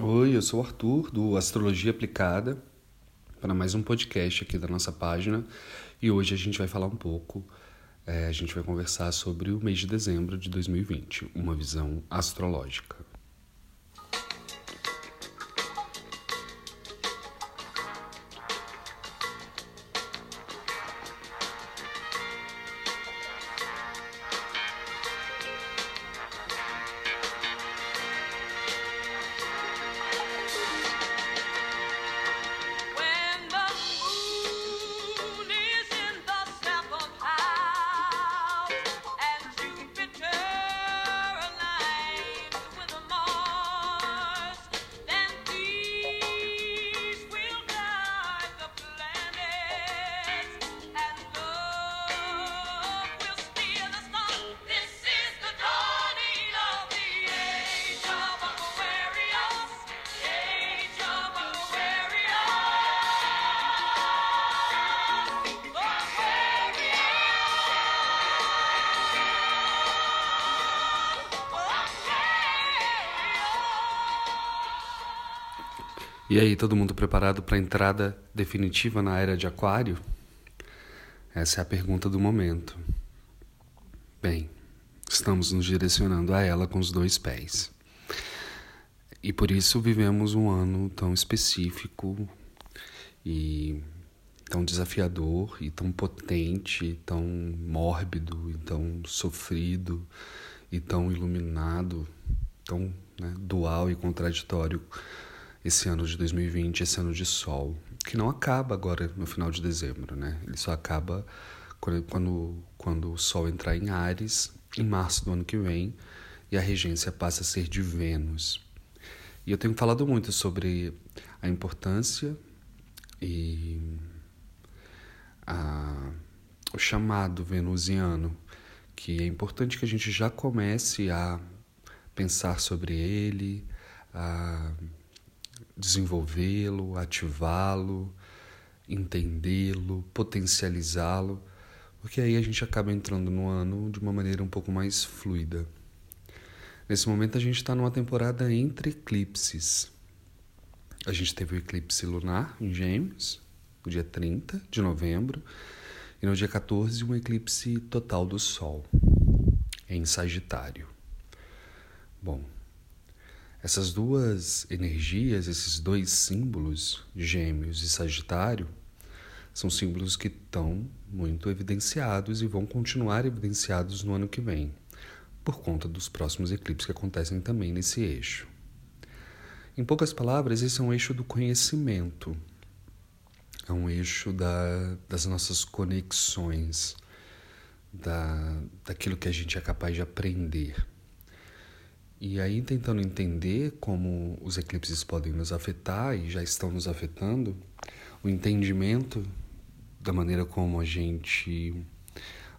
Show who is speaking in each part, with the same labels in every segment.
Speaker 1: Oi, eu sou o Arthur do Astrologia Aplicada para mais um podcast aqui da nossa página e hoje a gente vai falar um pouco, é, a gente vai conversar sobre o mês de dezembro de 2020, uma visão astrológica. E aí, todo mundo preparado para a entrada definitiva na era de Aquário? Essa é a pergunta do momento. Bem, estamos nos direcionando a ela com os dois pés. E por isso vivemos um ano tão específico e tão desafiador e tão potente, tão mórbido, e tão sofrido e tão iluminado, tão né, dual e contraditório esse ano de 2020, esse ano de sol, que não acaba agora no final de dezembro, né? Ele só acaba quando, quando, quando o sol entrar em Ares, em março do ano que vem, e a regência passa a ser de Vênus. E eu tenho falado muito sobre a importância e a, o chamado venusiano, que é importante que a gente já comece a pensar sobre ele, a desenvolvê-lo, ativá-lo, entendê-lo, potencializá-lo, porque aí a gente acaba entrando no ano de uma maneira um pouco mais fluida. Nesse momento a gente está numa temporada entre eclipses. A gente teve o eclipse lunar em Gêmeos, no dia 30 de novembro, e no dia 14 um eclipse total do Sol, em Sagitário. Bom, essas duas energias, esses dois símbolos, Gêmeos e Sagitário, são símbolos que estão muito evidenciados e vão continuar evidenciados no ano que vem, por conta dos próximos eclipses que acontecem também nesse eixo. Em poucas palavras, esse é um eixo do conhecimento, é um eixo da, das nossas conexões, da, daquilo que a gente é capaz de aprender. E aí, tentando entender como os eclipses podem nos afetar e já estão nos afetando, o entendimento da maneira como a gente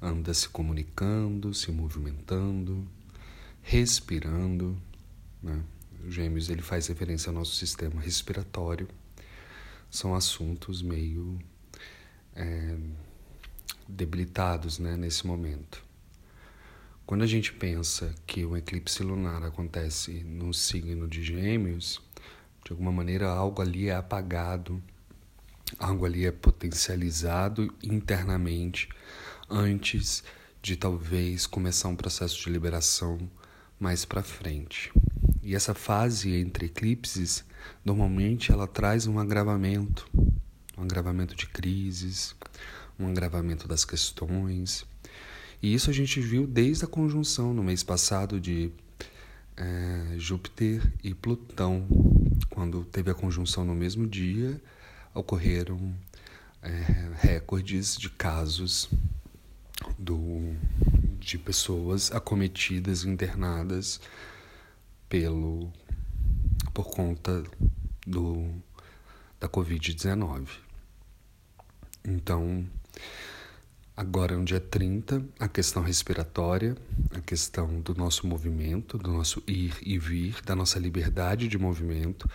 Speaker 1: anda se comunicando, se movimentando, respirando. Né? O Gêmeos ele faz referência ao nosso sistema respiratório. São assuntos meio é, debilitados né, nesse momento. Quando a gente pensa que o eclipse lunar acontece no signo de Gêmeos, de alguma maneira algo ali é apagado, algo ali é potencializado internamente antes de talvez começar um processo de liberação mais para frente. E essa fase entre eclipses, normalmente ela traz um agravamento, um agravamento de crises, um agravamento das questões e isso a gente viu desde a conjunção no mês passado de é, Júpiter e Plutão. Quando teve a conjunção no mesmo dia, ocorreram é, recordes de casos do, de pessoas acometidas, internadas pelo por conta do da Covid-19. Então, Agora, no dia 30, a questão respiratória, a questão do nosso movimento, do nosso ir e vir, da nossa liberdade de movimento,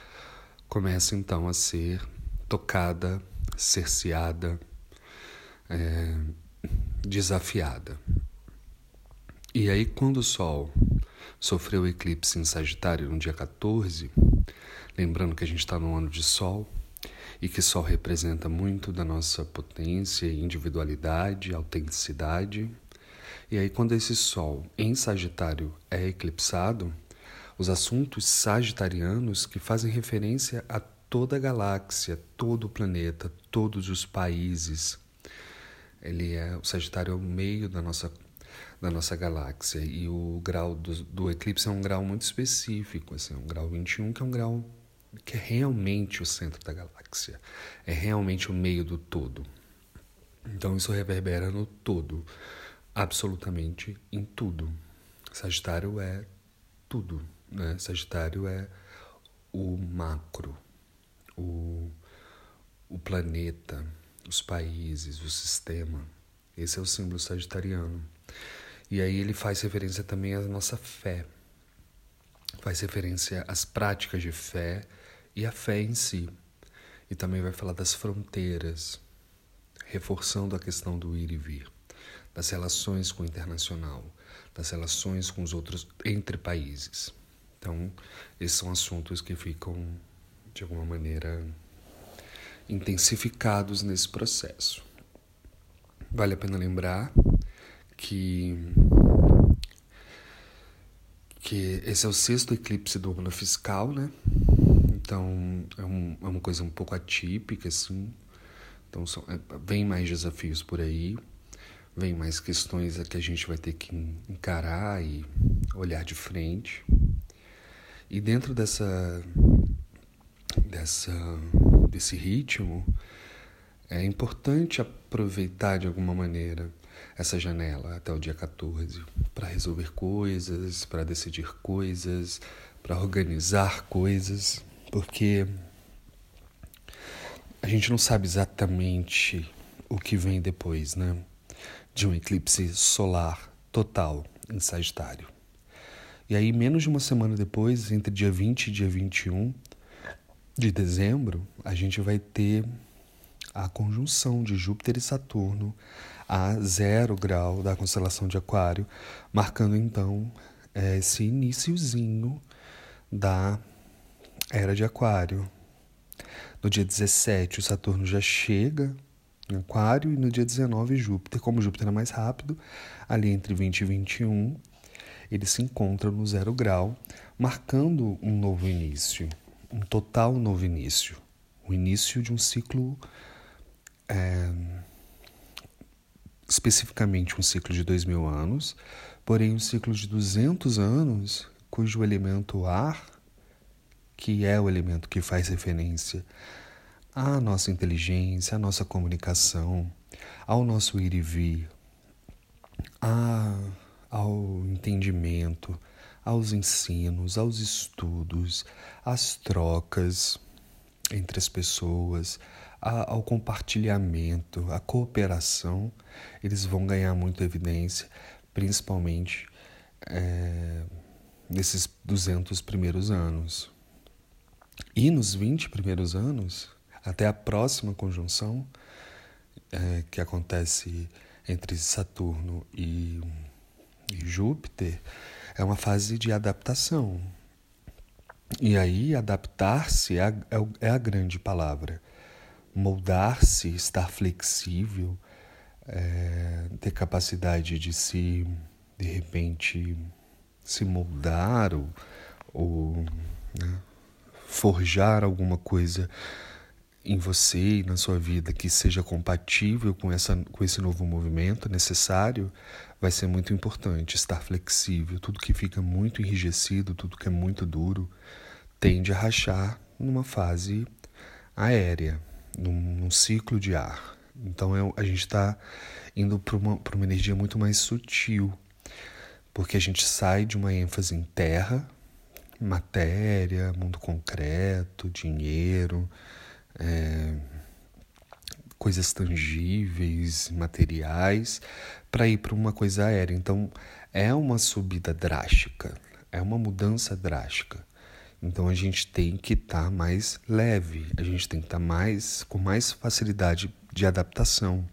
Speaker 1: começa então a ser tocada, cerceada, é, desafiada. E aí, quando o Sol sofreu eclipse em Sagitário no dia 14, lembrando que a gente está no ano de Sol e que Sol representa muito da nossa potência, individualidade, autenticidade. E aí, quando esse Sol em Sagitário é eclipsado, os assuntos sagitarianos que fazem referência a toda a galáxia, todo o planeta, todos os países. Ele é o Sagitário é o meio da nossa da nossa galáxia e o grau do, do eclipse é um grau muito específico, assim, um grau 21 que é um grau que é realmente o centro da galáxia, é realmente o meio do todo. Então isso reverbera no todo, absolutamente em tudo. Sagitário é tudo, né? Sagitário é o macro, o, o planeta, os países, o sistema. Esse é o símbolo sagitariano. E aí ele faz referência também à nossa fé. Faz referência às práticas de fé e à fé em si. E também vai falar das fronteiras, reforçando a questão do ir e vir, das relações com o internacional, das relações com os outros entre países. Então, esses são assuntos que ficam, de alguma maneira, intensificados nesse processo. Vale a pena lembrar que que esse é o sexto eclipse do ano fiscal, né? Então é, um, é uma coisa um pouco atípica, assim. Então são, é, vem mais desafios por aí, vem mais questões que a gente vai ter que encarar e olhar de frente. E dentro dessa, dessa, desse ritmo, é importante aproveitar de alguma maneira essa janela até o dia 14 para resolver coisas, para decidir coisas, para organizar coisas, porque a gente não sabe exatamente o que vem depois, né? De um eclipse solar total em Sagitário. E aí, menos de uma semana depois, entre dia 20 e dia 21 de dezembro, a gente vai ter a conjunção de Júpiter e Saturno a zero grau da constelação de Aquário, marcando então é, esse iníciozinho da era de Aquário. No dia 17, o Saturno já chega em Aquário, e no dia 19, Júpiter, como Júpiter é mais rápido, ali entre 20 e 21, ele se encontra no zero grau, marcando um novo início, um total novo início, o início de um ciclo, é, especificamente um ciclo de dois mil anos, porém um ciclo de 200 anos, cujo elemento ar, que é o elemento que faz referência à nossa inteligência, à nossa comunicação, ao nosso ir e vir, a ao entendimento, aos ensinos, aos estudos, às trocas entre as pessoas, ao compartilhamento, à cooperação, eles vão ganhar muita evidência, principalmente é, nesses 200 primeiros anos. E nos 20 primeiros anos, até a próxima conjunção, é, que acontece entre Saturno e e Júpiter é uma fase de adaptação. E aí, adaptar-se é, é, é a grande palavra. Moldar-se, estar flexível, é, ter capacidade de se, de repente, se moldar ou, ou né, forjar alguma coisa em você e na sua vida que seja compatível com, essa, com esse novo movimento necessário, vai ser muito importante. Estar flexível, tudo que fica muito enrijecido, tudo que é muito duro, tende a rachar numa fase aérea, num, num ciclo de ar. Então é, a gente está indo para uma, uma energia muito mais sutil, porque a gente sai de uma ênfase em terra, matéria, mundo concreto, dinheiro é, coisas tangíveis, materiais, para ir para uma coisa aérea. Então, é uma subida drástica, é uma mudança drástica. Então, a gente tem que estar tá mais leve, a gente tem que estar tá mais com mais facilidade de adaptação.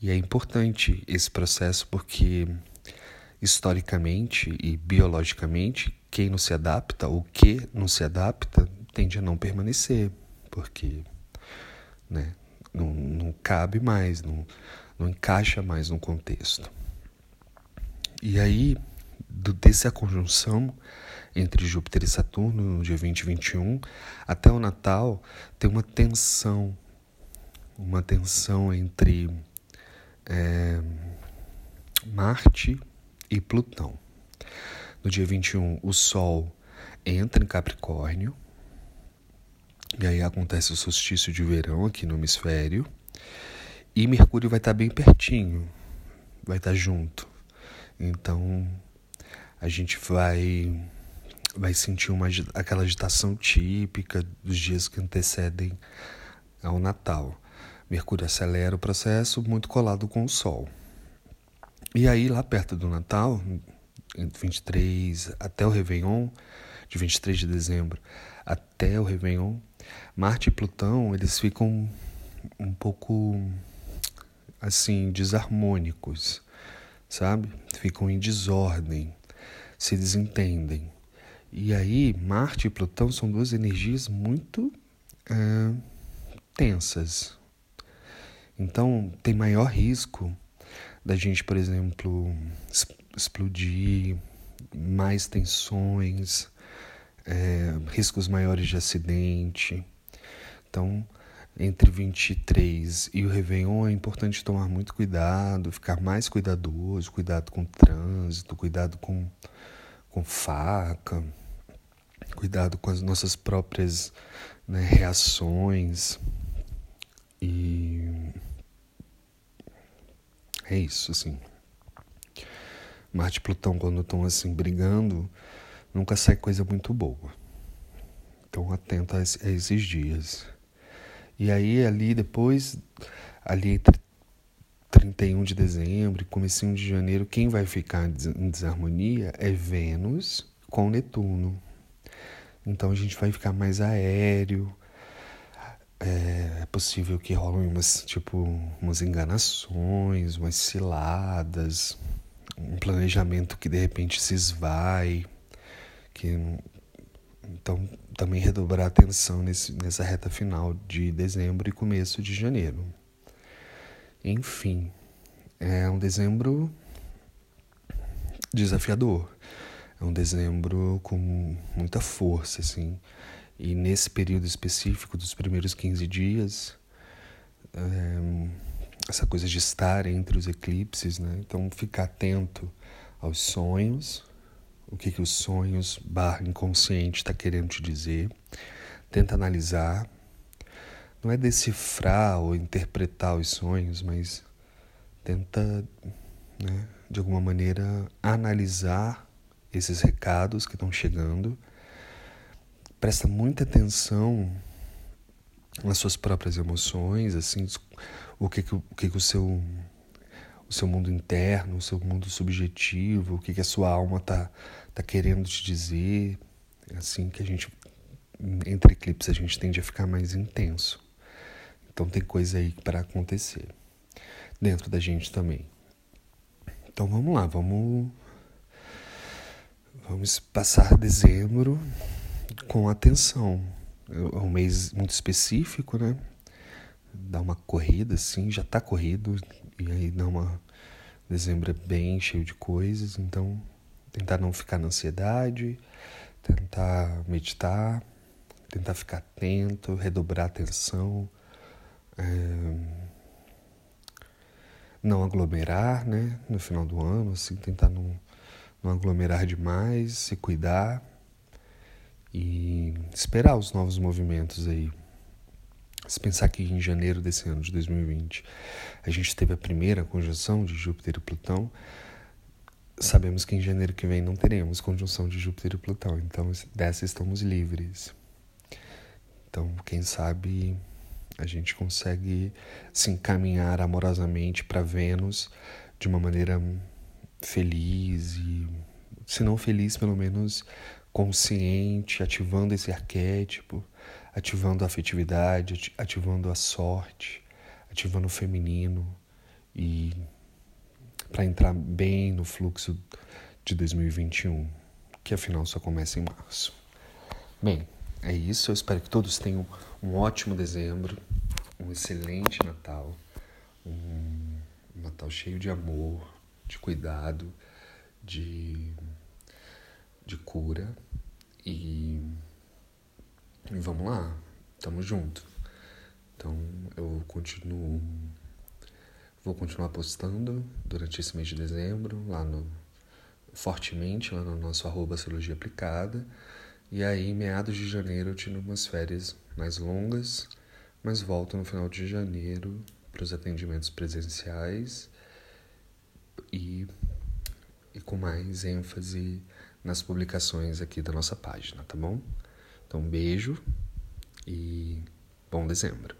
Speaker 1: E é importante esse processo porque historicamente e biologicamente, quem não se adapta, ou que não se adapta, tende a não permanecer, porque né, não, não cabe mais, não, não encaixa mais no contexto. E aí, do, dessa conjunção entre Júpiter e Saturno, no dia 20 e 21, até o Natal, tem uma tensão, uma tensão entre é, Marte e Plutão. No dia 21, o Sol entra em Capricórnio, e aí acontece o solstício de verão aqui no hemisfério, e Mercúrio vai estar bem pertinho, vai estar junto. Então a gente vai vai sentir uma aquela agitação típica dos dias que antecedem ao Natal. Mercúrio acelera o processo muito colado com o Sol. E aí, lá perto do Natal, 23 até o Réveillon, de 23 de dezembro até o Réveillon, Marte e Plutão, eles ficam um pouco assim desarmônicos, sabe? Ficam em desordem, se desentendem. E aí, Marte e Plutão são duas energias muito é, tensas. Então, tem maior risco da gente, por exemplo, explodir, mais tensões, é, riscos maiores de acidente. Então, entre 23 e o Réveillon é importante tomar muito cuidado, ficar mais cuidadoso, cuidado com o trânsito, cuidado com, com faca, cuidado com as nossas próprias né, reações. E é isso, assim. Marte e Plutão, quando estão assim brigando, nunca sai coisa muito boa. Então, atento a esses dias. E aí, ali depois, ali entre 31 de dezembro e comecinho de janeiro, quem vai ficar em desarmonia é Vênus com Netuno. Então a gente vai ficar mais aéreo, é, é possível que rolem umas, tipo, umas enganações, umas ciladas, um planejamento que de repente se esvai, que então também redobrar atenção nesse, nessa reta final de dezembro e começo de janeiro. Enfim, é um dezembro desafiador. É um dezembro com muita força, assim. E nesse período específico dos primeiros 15 dias, é, essa coisa de estar entre os eclipses, né? Então, ficar atento aos sonhos, o que, que os sonhos barra inconsciente está querendo te dizer. Tenta analisar. Não é decifrar ou interpretar os sonhos, mas tenta, né, de alguma maneira, analisar esses recados que estão chegando presta muita atenção nas suas próprias emoções, assim, o que que, o, que, que o seu o seu mundo interno, o seu mundo subjetivo, o que que a sua alma tá tá querendo te dizer, assim que a gente entre eclipses a gente tende a ficar mais intenso. Então tem coisa aí para acontecer dentro da gente também. Então vamos lá, vamos vamos passar dezembro com atenção. É um mês muito específico, né? Dá uma corrida, assim, já tá corrido, e aí dá uma. Dezembro é bem cheio de coisas, então tentar não ficar na ansiedade, tentar meditar, tentar ficar atento, redobrar a atenção, é... não aglomerar, né? No final do ano, assim, tentar não, não aglomerar demais, se cuidar e esperar os novos movimentos aí. Se pensar que em janeiro desse ano de 2020 a gente teve a primeira conjunção de Júpiter e Plutão, sabemos que em janeiro que vem não teremos conjunção de Júpiter e Plutão, então dessa estamos livres. Então, quem sabe a gente consegue se encaminhar amorosamente para Vênus de uma maneira feliz e, se não feliz, pelo menos consciente, ativando esse arquétipo, ativando a afetividade, ativando a sorte, ativando o feminino e para entrar bem no fluxo de 2021, que afinal só começa em março. Bem, é isso. Eu espero que todos tenham um ótimo dezembro, um excelente Natal, um Natal cheio de amor, de cuidado, de, de cura e, vamos lá, tamo junto. Então eu continuo, vou continuar postando durante esse mês de dezembro lá no fortemente lá no nosso arroba Astrologia Aplicada. E aí, meados de janeiro, eu tiro umas férias mais longas, mas volto no final de janeiro para os atendimentos presenciais e, e com mais ênfase nas publicações aqui da nossa página, tá bom? Então, um beijo e bom dezembro.